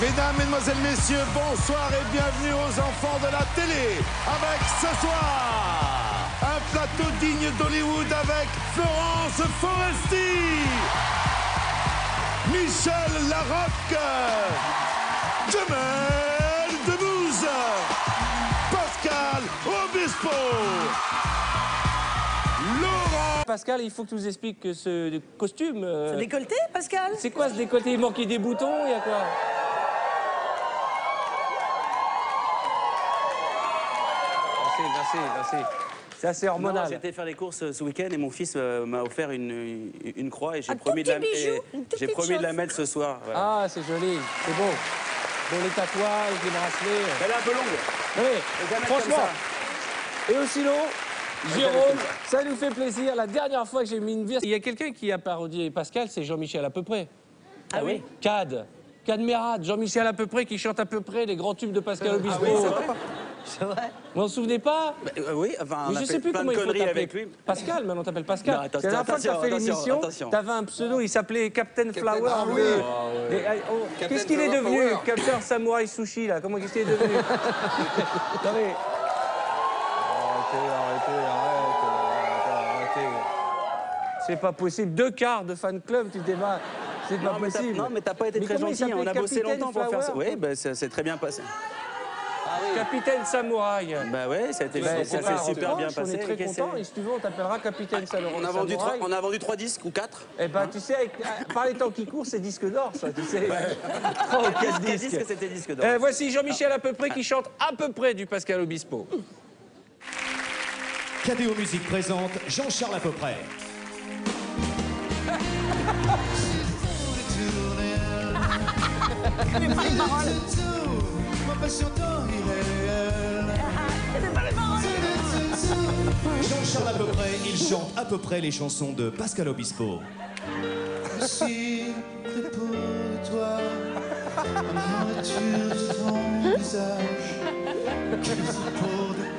Mesdames, Mesdemoiselles, Messieurs, bonsoir et bienvenue aux enfants de la télé. Avec ce soir, un plateau digne d'Hollywood avec Florence Foresti, Michel Larocque, Jamel Pascal, il faut que tu nous expliques que ce costume. euh, Décolleté, Pascal c'est quoi ce décolleté? Il manquait des boutons, il y a quoi? Merci, merci, merci. C'est assez hormonal. j'ai été faire les courses euh, ce week-end et mon fils euh, m'a offert une, une, une croix et j'ai promis, de la, j'ai promis de la mettre ce soir. voilà. Ah, c'est joli, c'est beau. Bon, les tatouages, les bracelets. Elle est un peu longue. Oui, franchement. Et aussi long, Jérôme, ça nous fait plaisir. La dernière fois que j'ai mis une veste, il y a quelqu'un qui a parodié Pascal, c'est Jean-Michel à peu près. Ah oui Cad. Cad Merad, Jean-Michel à peu près, qui chante à peu près les grands tubes de Pascal Obispo. C'est vrai Vous vous en souvenez pas Euh, oui, enfin, on Mais a je fait sais plus plein comment de il faut t'appeler. avec lui. Pascal, maintenant on t'appelle Pascal. Non, attention, la dernière fois que t'as fait attention, l'émission, attention. t'avais un pseudo, il s'appelait Captain Flower. Ah oui. Et, ah, oh, Captain Qu'est-ce qu'il est devenu. Captain Samurai Sushi, là? Comment qu'est-ce qu'il est devenu? Mais... Arrêtez, arrêtez, arrêtez, arrêtez. C'est pas possible. Deux quarts de fan club, tu. C'est pas mais, t'as, possible. non, mais t'as pas été Mais très gentil. On a bossé longtemps pour faire ça. Oui, bah, ça s'est très bien passé. Capitaine Samouraï. Bah ouais, ça a été Ben, ça c'est s'est pas super bien passé. On est très content et si tu veux, on t'appellera Capitaine Samouraï. c'est on a, vendu trois, on a vendu trois disques ou quatre Eh ben, tu sais, avec- euh, par les temps qui courent, c'est disque d'or, ça, tu sais. Trois ou quatre disques. disques, c'était disque d'or. Euh, voici Jean-Michel à peu près qui chante à peu près du Pascal Obispo. KDO Musique présente Jean-Charles à peu près. Jean-Charles à peu près, il chante à peu près les chansons de Pascal Obispo. Toi, de ton visage, pour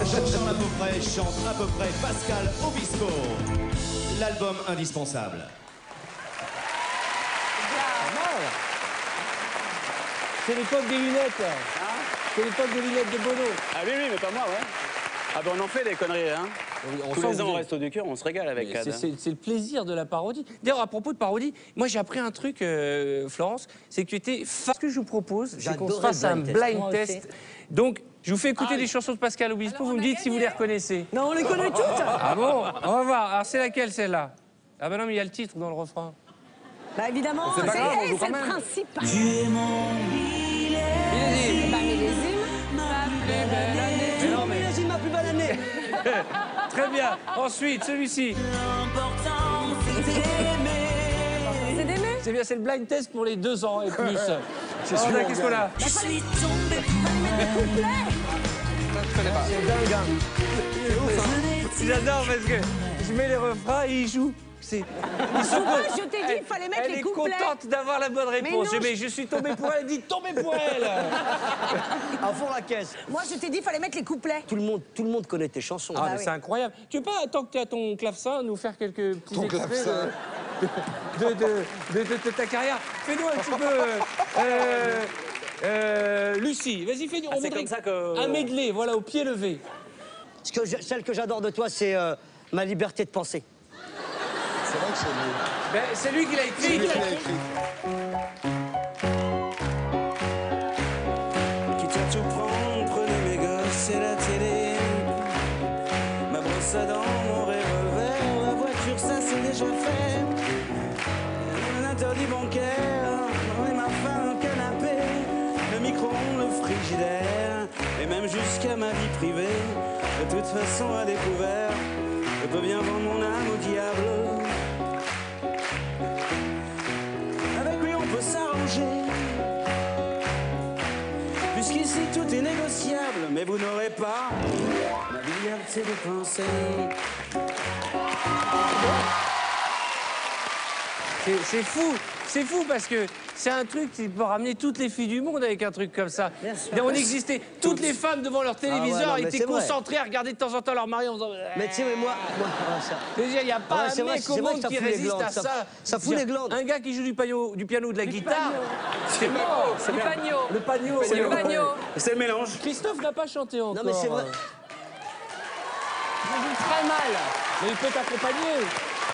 amateur à peu près chante à peu près Pascal Obispo. L'album indispensable. C'est l'époque des lunettes. C'est l'époque des lunettes de Bono. Ah oui, oui, mais pas moi, ouais. Ah ben on en fait des conneries, hein. On Tous les ans, on reste au du cœur, on se régale avec Cad. C'est hein. c'est- le plaisir de la parodie. D'ailleurs, à propos de parodie, moi j'ai appris un truc, euh, Florence, c'est que tu étais. Ce que je vous propose, c'est qu'on fasse un blind test. Donc, je vous fais écouter des chansons de Pascal Obispo, vous me dites si vous les reconnaissez. Non, on les connaît toutes Ah bon On va voir. Alors, c'est laquelle celle-là? Ah ben non, mais il y a le titre dans le refrain. Bah évidemment, C'est le même. principe Millésime. Bah millésime Mais non, mais- Millésime ma plus belle année Très bien. Ensuite, celui-ci. C'est d'aimer C'est bien, c'est le blind test pour les deux ans et plus. C'est sûr. Qu'est-ce qu'on a Je suis tombée C'est dingue, hein. J'adore parce que je mets les refrains et ils jouent. C'est. Co- je t'ai dit, il Elle- fallait mettre elle les est couplets. contente d'avoir la bonne réponse. non, Mais je suis tombé pour elle. Elle dit tombé pour elle. À fond la caisse. Moi, je t'ai dit, il fallait mettre les couplets. Tout le monde, tout le monde connaît tes chansons. Ah, mais oui. c'est incroyable. Tu veux pas, tant que tu as ton clavecin, nous faire quelques petits Ton extraits clavecin. de, de, de, de- de- de ta carrière Fais-nous un petit peu. euh, euh, Lucie, vas-y, fais-nous. Ah, c'est comme ça que- Un medley, voilà, au pied levé. Ce que je- celle que j'adore de toi, c'est euh, ma liberté de penser. C'est vrai que c'est lui. Ben, c'est lui qui l'a C'est écrit. lui qui l'a écrit. Quitte à tout prendre, prenez mes gosses et la télé. Ma brosse à dents, mon revolver, la voiture, ça c'est déjà fait. Un interdit bancaire, et ma femme, un canapé, le micro-ondes, le frigidaire, et même jusqu'à ma vie privée. De toute façon, à découvert, je peux bien vendre mon âme la liberté de penser. C'est- fou, c'est fou parce que c'est un truc qui peut ramener toutes les filles du monde avec un truc comme ça. Bien sûr. Et on existait, toutes les femmes devant leur téléviseur non, mais étaient vrai. concentrées à regarder de temps en temps leur mari en faisant. Mais tu sais, mais moi. moi ça- il n'y a pas Ouais, un mec au monde qui résiste glandes, à ça- ça. ça fout les glandes. Un gars qui joue du piano, du piano ou de la guitare. C'est Du pagno. Le pagno. C'est le pagno. C'est le mélange. Christophe n'a pas chanté encore. Non, mais c'est vrai. Il joue très mal. Mais il peut t'accompagner.